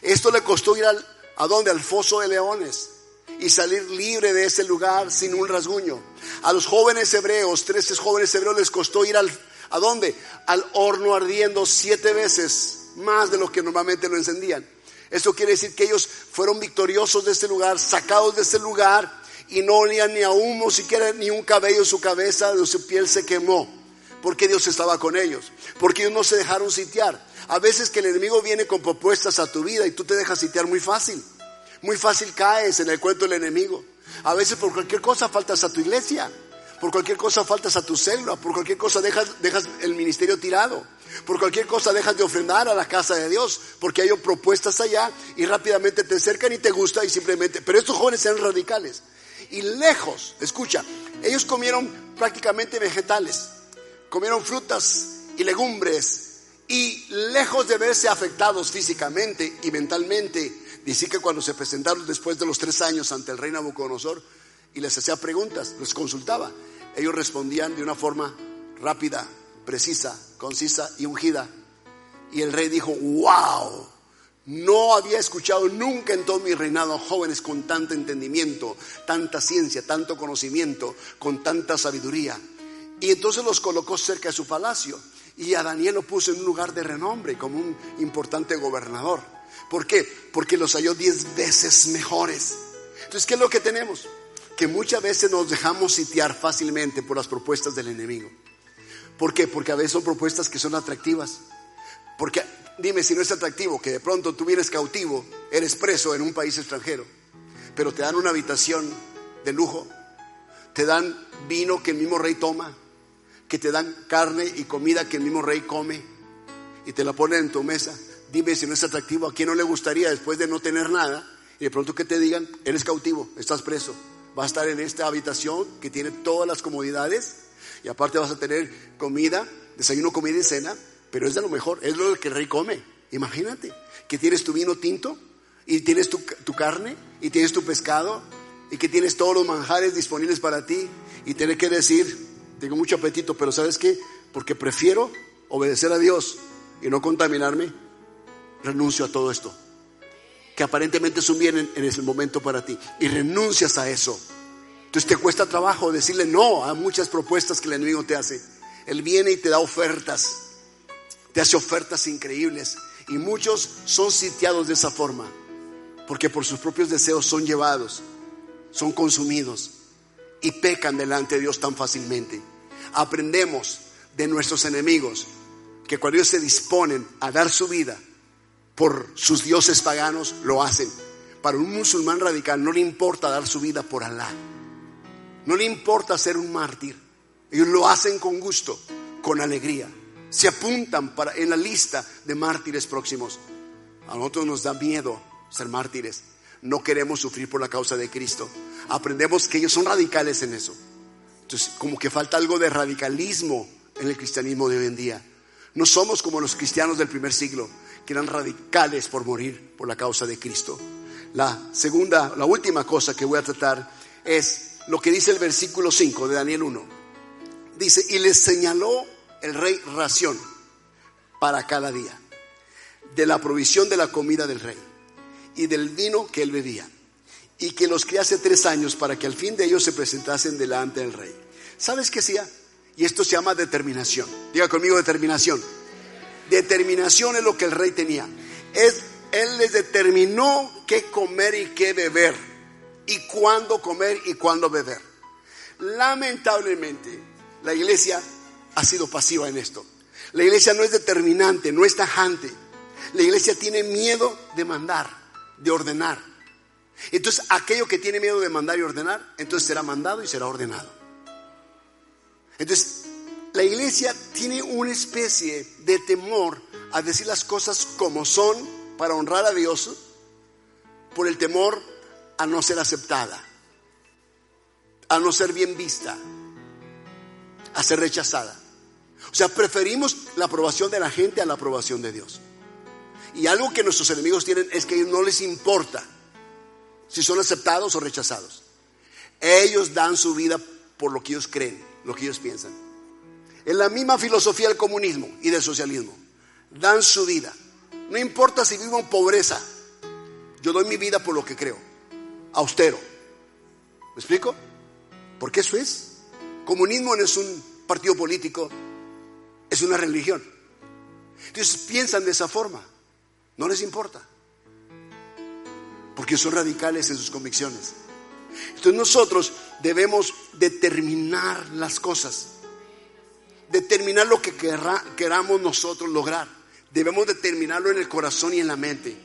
Esto le costó ir al, a donde? Al foso de leones y salir libre de ese lugar sin un rasguño. A los jóvenes hebreos, 13 jóvenes hebreos les costó ir al, ¿a dónde? Al horno ardiendo siete veces más de lo que normalmente lo encendían. Eso quiere decir que ellos fueron victoriosos de ese lugar, sacados de ese lugar y no olían ni a humo, siquiera ni un cabello en su cabeza, de su piel se quemó, porque Dios estaba con ellos, porque ellos no se dejaron sitiar. A veces que el enemigo viene con propuestas a tu vida y tú te dejas sitiar muy fácil. Muy fácil caes en el cuento del enemigo. A veces por cualquier cosa faltas a tu iglesia, por cualquier cosa faltas a tu célula, por cualquier cosa dejas, el ministerio tirado, por cualquier cosa dejas de ofrendar a la casa de Dios, porque hay propuestas allá y rápidamente te acercan y te gusta y simplemente... Pero estos jóvenes eran radicales. Y lejos, escucha, ellos comieron prácticamente vegetales, comieron frutas y legumbres y lejos de verse afectados físicamente y mentalmente, dice que cuando se presentaron después de los tres años ante el rey Nabucodonosor y les hacía preguntas, les consultaba, ellos respondían de una forma rápida, precisa, concisa y ungida. Y el rey dijo, wow, no había escuchado nunca en todo mi reinado jóvenes con tanto entendimiento, tanta ciencia, tanto conocimiento, con tanta sabiduría. Y entonces los colocó cerca de su palacio. Y a Daniel lo puso en un lugar de renombre, como un importante gobernador. ¿Por qué? Porque los halló diez veces mejores. Entonces, ¿qué es lo que tenemos? Que muchas veces nos dejamos sitiar fácilmente por las propuestas del enemigo. ¿Por qué? Porque a veces son propuestas que son atractivas. Porque dime si no es atractivo que de pronto tú vienes cautivo, eres preso en un país extranjero, pero te dan una habitación de lujo, te dan vino que el mismo rey toma, que te dan carne y comida que el mismo rey come y te la ponen en tu mesa. Dime si no es atractivo, ¿a quién no le gustaría después de no tener nada y de pronto que te digan, eres cautivo, estás preso, vas a estar en esta habitación que tiene todas las comodidades y aparte vas a tener comida, desayuno, comida y cena, pero es de lo mejor, es lo que el rey come. Imagínate que tienes tu vino tinto y tienes tu, carne y tienes tu pescado y que tienes todos los manjares disponibles para ti y tener que decir, tengo mucho apetito, pero ¿sabes qué? Porque prefiero obedecer a Dios y no contaminarme, renuncio a todo esto. Que aparentemente es un bien en, en ese momento para ti. Y renuncias a eso. Entonces te cuesta trabajo decirle no a muchas propuestas que el enemigo te hace. Él viene y te da ofertas te hace ofertas increíbles. Y muchos son sitiados de esa forma, porque por sus propios deseos son llevados, son consumidos y pecan delante de Dios tan fácilmente. Aprendemos de nuestros enemigos que cuando ellos se disponen a dar su vida por sus dioses paganos, lo hacen. Para un musulmán radical no le importa dar su vida por Alá. No le importa ser un mártir. Ellos lo hacen con gusto, con alegría se apuntan para, en la lista de mártires próximos. A nosotros nos da miedo ser mártires. No queremos sufrir por la causa de Cristo. Aprendemos que ellos son radicales en eso. Entonces, como que falta algo de radicalismo en el cristianismo de hoy en día. No somos como los cristianos del primer siglo, que eran radicales por morir por la causa de Cristo. La segunda, la última cosa que voy a tratar es lo que dice el versículo 5 de Daniel 1. Dice, y les señaló el rey ración para cada día, de la provisión de la comida del rey y del vino que él bebía, y que los criase tres años para que al fin de ellos se presentasen delante del rey. ¿Sabes qué hacía? Y esto se llama determinación. Diga conmigo determinación. Determinación es lo que el rey tenía. Es, él les determinó qué comer y qué beber, y cuándo comer y cuándo beber. Lamentablemente, la iglesia ha sido pasiva en esto. La iglesia no es determinante, no es tajante. La iglesia tiene miedo de mandar, de ordenar. Entonces, aquello que tiene miedo de mandar y ordenar, entonces será mandado y será ordenado. Entonces, la iglesia tiene una especie de temor a decir las cosas como son para honrar a Dios por el temor a no ser aceptada, a no ser bien vista, a ser rechazada. O sea, preferimos la aprobación de la gente a la aprobación de Dios. Y algo que nuestros enemigos tienen es que no les importa si son aceptados o rechazados. Ellos dan su vida por lo que ellos creen, lo que ellos piensan. En la misma filosofía del comunismo y del socialismo. Dan su vida. No importa si vivo en pobreza. Yo doy mi vida por lo que creo. Austero. ¿Me explico? Porque eso es. Comunismo no es un partido político, es una religión. Entonces piensan de esa forma, no les importa, porque son radicales en sus convicciones. Entonces nosotros debemos determinar las cosas, determinar lo que queramos nosotros lograr. Debemos determinarlo en el corazón y en la mente.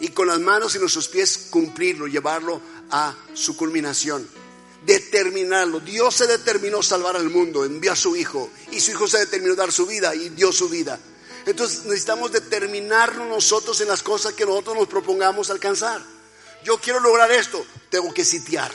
Y con las manos y nuestros pies cumplirlo, llevarlo a su culminación determinarlo. Dios se determinó salvar al mundo, envió a su Hijo y su Hijo se determinó dar su vida y dio su vida. Entonces necesitamos determinarnos nosotros en las cosas que nosotros nos propongamos alcanzar. Yo quiero lograr esto, tengo que sitiar.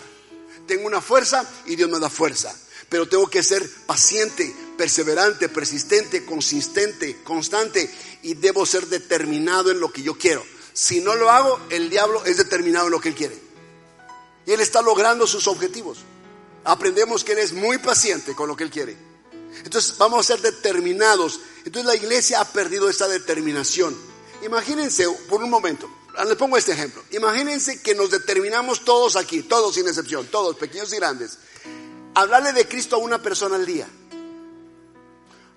Tengo una fuerza y Dios me da fuerza. Pero tengo que ser paciente, perseverante, persistente, consistente, constante y debo ser determinado en lo que yo quiero. Si no lo hago, el diablo es determinado en lo que él quiere. Y él está logrando sus objetivos. Aprendemos que él es muy paciente con lo que él quiere. Entonces vamos a ser determinados. Entonces la iglesia ha perdido esa determinación. Imagínense por un momento, les pongo este ejemplo. Imagínense que nos determinamos todos aquí, todos sin excepción, todos, pequeños y grandes, hablarle de Cristo a una persona al día.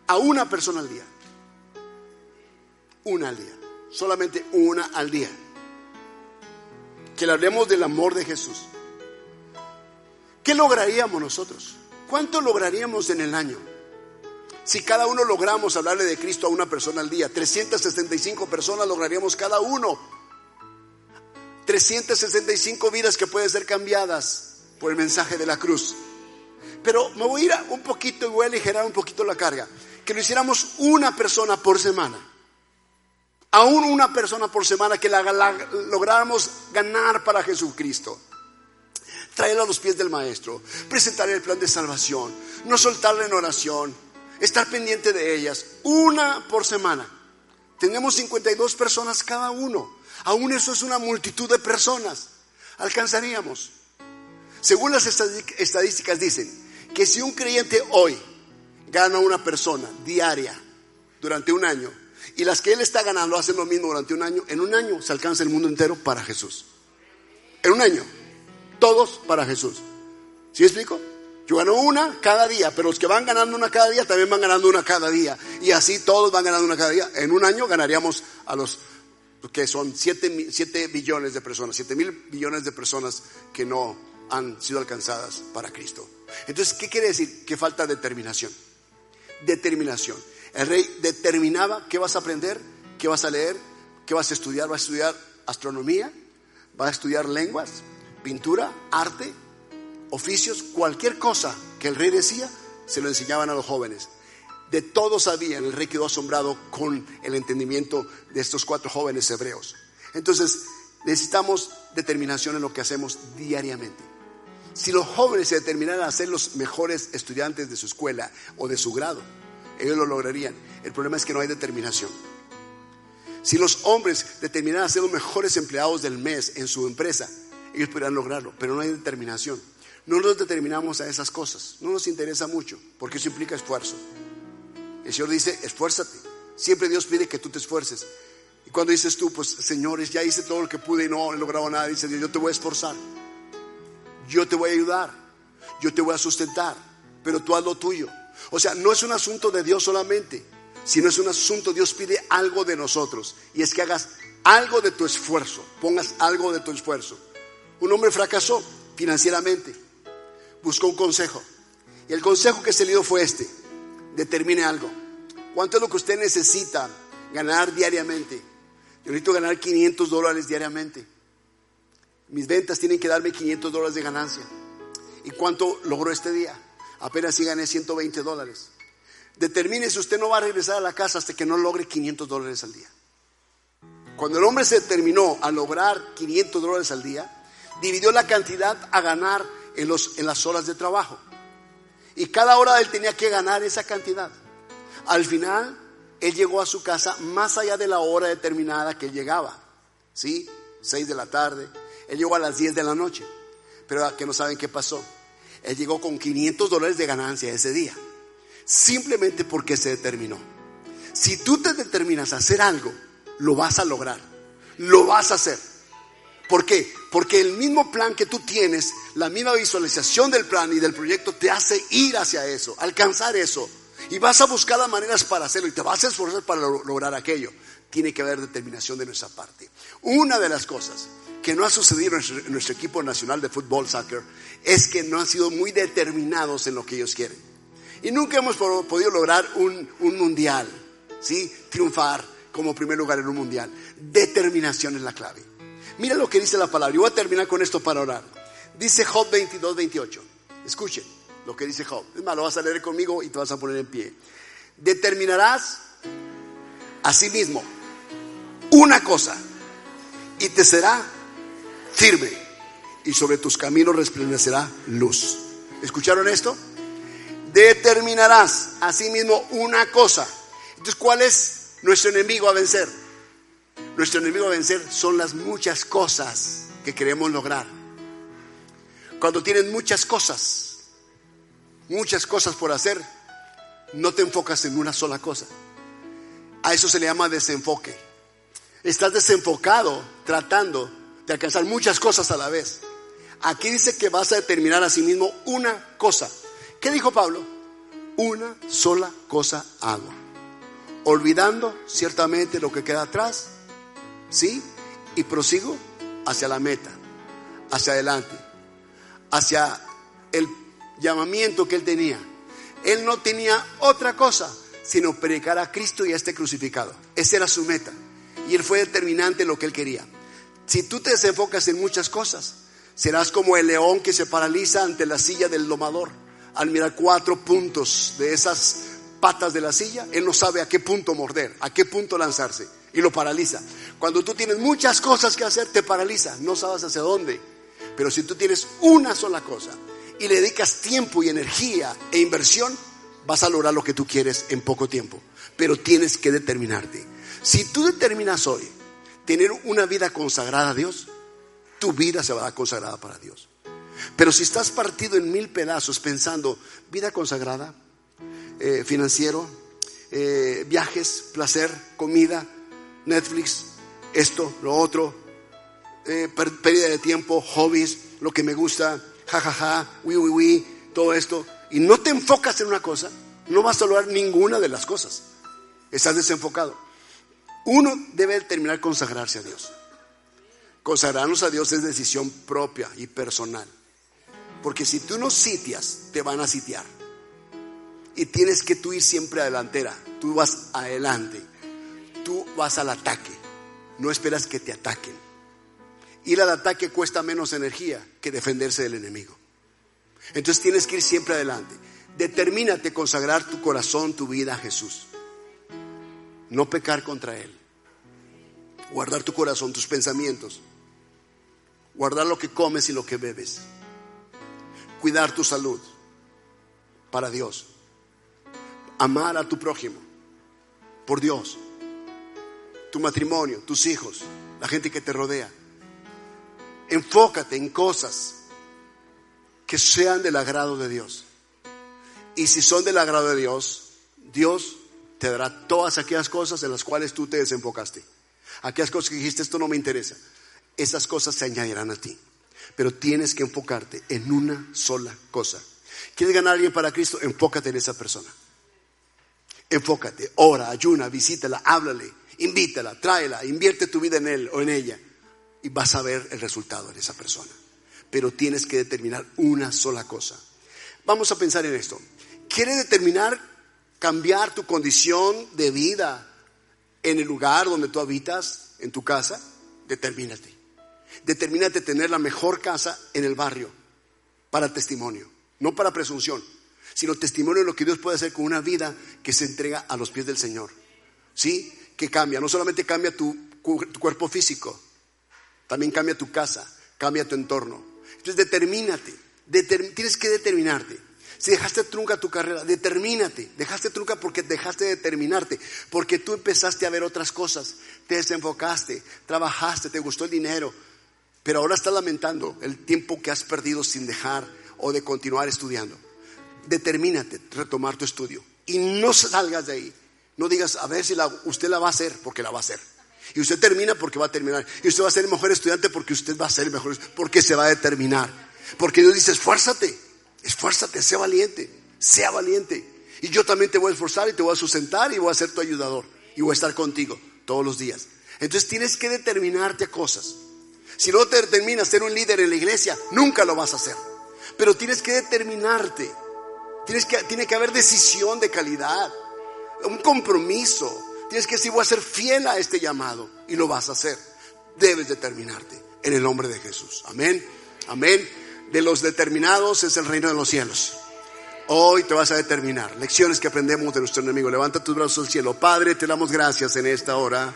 A una persona al día. Una al día. Solamente una al día. Que le hablemos del amor de Jesús. ¿Qué lograríamos nosotros? ¿Cuánto lograríamos en el año? Si cada uno logramos hablarle de Cristo a una persona al día, 365 personas lograríamos cada uno. 365 vidas que pueden ser cambiadas por el mensaje de la cruz. Pero me voy a ir un poquito y voy a aligerar un poquito la carga. Que lo hiciéramos una persona por semana. Aún una persona por semana que la, lográramos ganar para Jesucristo. Traerla a los pies del Maestro. Presentarle el plan de salvación. No soltarla en oración. Estar pendiente de ellas. Una por semana. Tenemos 52 personas cada uno. Aún eso es una multitud de personas. Alcanzaríamos. Según las estadísticas dicen que si un creyente hoy gana una persona diaria durante un año y las que él está ganando hacen lo mismo durante un año, en un año se alcanza el mundo entero para Jesús. En un año. Todos para Jesús. ¿Sí explico? Yo gano una cada día, pero los que van ganando una cada día también van ganando una cada día. Y así todos van ganando una cada día. En un año ganaríamos a los que son 7, billones de personas, 7 mil billones de personas que no han sido alcanzadas para Cristo. Entonces, ¿qué quiere decir? Que falta determinación. Determinación. El rey determinaba qué vas a aprender, qué vas a leer, qué vas a estudiar. Vas a estudiar astronomía, vas a estudiar lenguas, pintura, arte, oficios, cualquier cosa que el rey decía, se lo enseñaban a los jóvenes de todos sabían. El rey quedó asombrado con el entendimiento de estos cuatro jóvenes hebreos. Entonces, necesitamos determinación en lo que hacemos diariamente. Si los jóvenes se determinaran a ser los mejores estudiantes de su escuela o de su grado, ellos lo lograrían. El problema es que no hay determinación. Si los hombres determinaran a ser los mejores empleados del mes en su empresa, ellos podrían lograrlo, pero no hay determinación. No nos determinamos a esas cosas, no nos interesa mucho, porque eso implica esfuerzo. El Señor dice, esfuérzate. Siempre Dios pide que tú te esfuerces. Y cuando dices tú, pues señores, ya hice todo lo que pude y no he logrado nada, dice Dios, yo te voy a esforzar. Yo te voy a ayudar. Yo te voy a sustentar. Pero tú haz lo tuyo. O sea, no es un asunto de Dios solamente, sino es un asunto, Dios pide algo de nosotros. Y es que hagas algo de tu esfuerzo, pongas algo de tu esfuerzo. Un hombre fracasó financieramente, buscó un consejo. Y el consejo que se le dio fue este determine algo. ¿Cuánto es lo que usted necesita ganar diariamente? Yo necesito ganar 500 dólares diariamente. Mis ventas tienen que darme 500 dólares de ganancia. ¿Y cuánto logró este día? Apenas si gané 120 dólares. Determine si usted no va a regresar a la casa hasta que no logre 500 dólares al día. Cuando el hombre se determinó a lograr 500 dólares al día, dividió la cantidad a ganar en, los, en las horas de trabajo. Y cada hora él tenía que ganar esa cantidad. Al final, él llegó a su casa más allá de la hora determinada que él llegaba. ¿Sí? 6 de la tarde. Él llegó a las 10 de la noche. Pero que no saben qué pasó. Él llegó con 500 dólares de ganancia ese día. Simplemente porque se determinó. Si tú te determinas a hacer algo, lo vas a lograr. Lo vas a hacer. ¿Por qué? Porque el mismo plan que tú tienes, la misma visualización del plan y del proyecto te hace ir hacia eso, alcanzar eso. Y vas a buscar las maneras para hacerlo y te vas a esforzar para lograr aquello. Tiene que haber determinación de nuestra parte. Una de las cosas que no ha sucedido en nuestro, equipo nacional de fútbol, soccer, es que no han sido muy determinados en lo que ellos quieren. Y nunca hemos podido lograr un, un mundial, ¿sí? Triunfar como primer lugar en un mundial. Determinación es la clave. Mira lo que dice la palabra. Y voy a terminar con esto para orar. Dice Job 22, 28. Escuchen lo que dice Job. Es más, lo vas a leer conmigo y te vas a poner en pie. Determinarás a sí mismo una cosa y te será firme y sobre tus caminos resplandecerá luz. ¿Escucharon esto? Determinarás a sí mismo una cosa. Entonces, ¿cuál es nuestro enemigo a vencer? Nuestro enemigo a vencer son las muchas cosas que queremos lograr. Cuando tienes muchas cosas, muchas cosas por hacer, no te enfocas en una sola cosa. A eso se le llama desenfoque. Estás desenfocado tratando de alcanzar muchas cosas a la vez. Aquí dice que vas a determinar a sí mismo una cosa. ¿Qué dijo Pablo? Una sola cosa hago. Olvidando ciertamente lo que queda atrás, ¿sí? Y prosigo hacia la meta, hacia adelante, hacia el llamamiento que él tenía. Él no tenía otra cosa sino predicar a Cristo y a este crucificado. Esa era su meta. Y él fue determinante en lo que él quería. Si tú te desenfocas en muchas cosas, serás como el león que se paraliza ante la silla del domador. Al mirar cuatro puntos de esas patas de la silla, él no sabe a qué punto morder, a qué punto lanzarse y lo paraliza. Cuando tú tienes muchas cosas que hacer, te paraliza, no sabes hacia dónde. Pero si tú tienes una sola cosa y le dedicas tiempo y energía e inversión, vas a lograr lo que tú quieres en poco tiempo. Pero tienes que determinarte. Si tú determinas hoy tener una vida consagrada a Dios, tu vida se va a dar consagrada para Dios. Pero si estás partido en mil pedazos pensando vida consagrada, eh, financiero, eh, viajes, placer, comida, Netflix, esto, lo otro, eh, pérdida de tiempo, hobbies, lo que me gusta, jajaja, wi, wi, wi, todo esto, y no te enfocas en una cosa, no vas a lograr ninguna de las cosas. Estás desenfocado. Uno debe terminar consagrarse a Dios. Consagrarnos a Dios es decisión propia y personal. Porque si tú no sitias, te van a sitiar. Y tienes que tú ir siempre adelantera. Tú vas adelante. Tú vas al ataque. No esperas que te ataquen. Ir al ataque cuesta menos energía que defenderse del enemigo. Entonces tienes que ir siempre adelante. Determínate consagrar tu corazón, tu vida a Jesús. No pecar contra Él. Guardar tu corazón, tus pensamientos. Guardar lo que comes y lo que bebes. Cuidar tu salud para Dios. Amar a tu prójimo por Dios. Tu matrimonio, tus hijos, la gente que te rodea. Enfócate en cosas que sean del agrado de Dios. Y si son del agrado de Dios, Dios te dará todas aquellas cosas en las cuales tú te desenfocaste. Aquellas cosas que dijiste, esto no me interesa. Esas cosas se añadirán a ti. Pero tienes que enfocarte en una sola cosa. ¿Quieres ganar a alguien para Cristo? Enfócate en esa persona. Enfócate, ora, ayuna, visítala, háblale, invítala, tráela, invierte tu vida en él o en ella y vas a ver el resultado en esa persona. Pero tienes que determinar una sola cosa. Vamos a pensar en esto. ¿Quieres determinar cambiar tu condición de vida en el lugar donde tú habitas, en tu casa? Determínate. Determínate tener la mejor casa en el barrio para testimonio, no para presunción, sino testimonio de lo que Dios puede hacer con una vida que se entrega a los pies del Señor. ¿Sí? Que cambia, no solamente cambia tu, cuerpo físico, también cambia tu casa, cambia tu entorno. Entonces determínate, tienes que determinarte. Si dejaste trunca tu carrera, determínate. Dejaste trunca porque dejaste de determinarte, porque tú empezaste a ver otras cosas, te desenfocaste, trabajaste, te gustó el dinero, pero ahora estás lamentando el tiempo que has perdido sin dejar o de continuar estudiando. Determínate retomar tu estudio y no salgas de ahí. No digas, a ver si usted la va a hacer, porque la va a hacer. Y usted termina porque va a terminar. Y usted va a ser mejor estudiante porque usted va a ser el mejor, porque se va a determinar. Porque Dios dice, esfuérzate, esfuérzate, sea valiente, sea valiente. Y yo también te voy a esforzar y te voy a sustentar y voy a ser tu ayudador. Y voy a estar contigo todos los días. Entonces tienes que determinarte a cosas. Si no te determinas ser un líder en la iglesia, nunca lo vas a hacer. Pero tienes que determinarte. Tienes que, tiene que haber decisión de calidad, un compromiso. Tienes que decir, voy a ser fiel a este llamado y lo vas a hacer. Debes determinarte en el nombre de Jesús. Amén. Amén. De los determinados es el reino de los cielos. Hoy te vas a determinar. Lecciones que aprendemos de nuestro enemigo. Levanta tus brazos al cielo. Padre, te damos gracias en esta hora.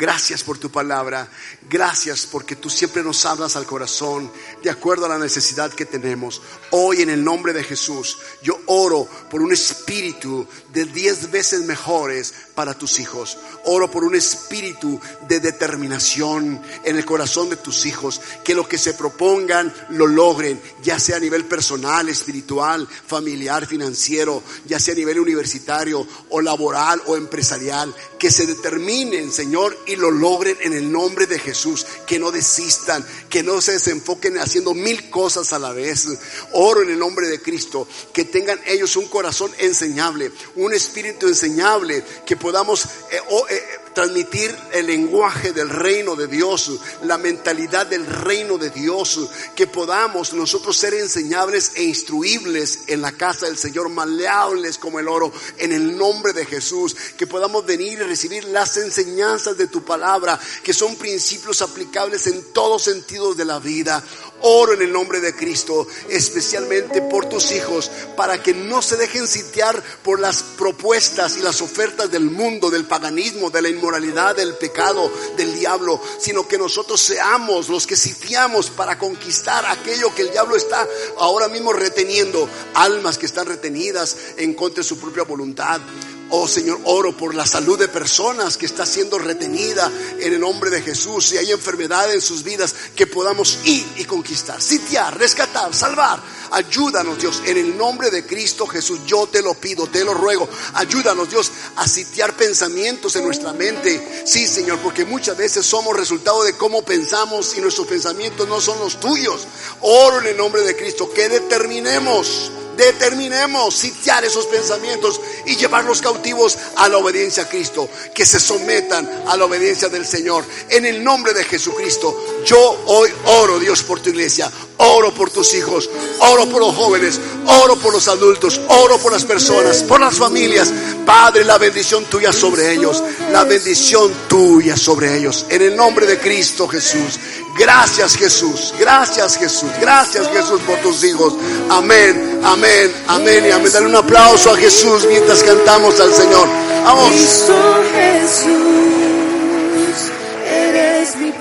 Gracias por tu palabra. Gracias porque tú siempre nos hablas al corazón de acuerdo a la necesidad que tenemos. Hoy en el nombre de Jesús yo oro por un espíritu de diez veces mejores para tus hijos. Oro por un espíritu de determinación en el corazón de tus hijos. Que lo que se propongan lo logren, ya sea a nivel personal, espiritual, familiar, financiero, ya sea a nivel universitario o laboral o empresarial. Que se determinen, Señor, y lo logren en el nombre de Jesús. Que no desistan, que no se desenfoquen haciendo mil cosas a la vez. Oro en el nombre de Cristo. Que tengan ellos un corazón enseñable, un espíritu enseñable, que podamos eh, eh, transmitir el lenguaje del reino de Dios, la mentalidad del reino de Dios, que podamos nosotros ser enseñables e instruibles en la casa del Señor, maleables como el oro, en el nombre de Jesús, que podamos venir y recibir las enseñanzas de tu palabra, que son principios aplicables en todos sentidos de la vida. Oro en el nombre de Cristo, especialmente por tus hijos, para que no se dejen sitiar por las propuestas y las ofertas del mundo, del paganismo, de la inmoralidad, del pecado, del diablo, sino que nosotros seamos los que sitiamos para conquistar aquello que el diablo está ahora mismo reteniendo, almas que están retenidas en contra de su propia voluntad. Oh Señor, oro por la salud de personas que está siendo retenida en el nombre de Jesús. Si hay enfermedad en sus vidas, que podamos ir y conquistar, sitiar, rescatar, salvar. Ayúdanos Dios, en el nombre de Cristo Jesús. Yo te lo pido, te lo ruego. Ayúdanos Dios a sitiar pensamientos en nuestra mente. Sí Señor, porque muchas veces somos resultado de cómo pensamos y nuestros pensamientos no son los tuyos. Oro en el nombre de Cristo que determinemos determinemos sitiar esos pensamientos y llevarlos cautivos a la obediencia a Cristo, que se sometan a la obediencia del Señor. En el nombre de Jesucristo, yo hoy oro Dios por tu iglesia, oro por tus hijos, oro por los jóvenes, oro por los adultos, oro por las personas, por las familias. Padre, la bendición tuya sobre ellos, la bendición tuya sobre ellos. En el nombre de Cristo Jesús. Gracias Jesús, gracias Jesús, gracias Jesús por tus hijos. Amén, amén, amén y amén. Dale un aplauso a Jesús mientras cantamos al Señor. Vamos. Jesús, eres mi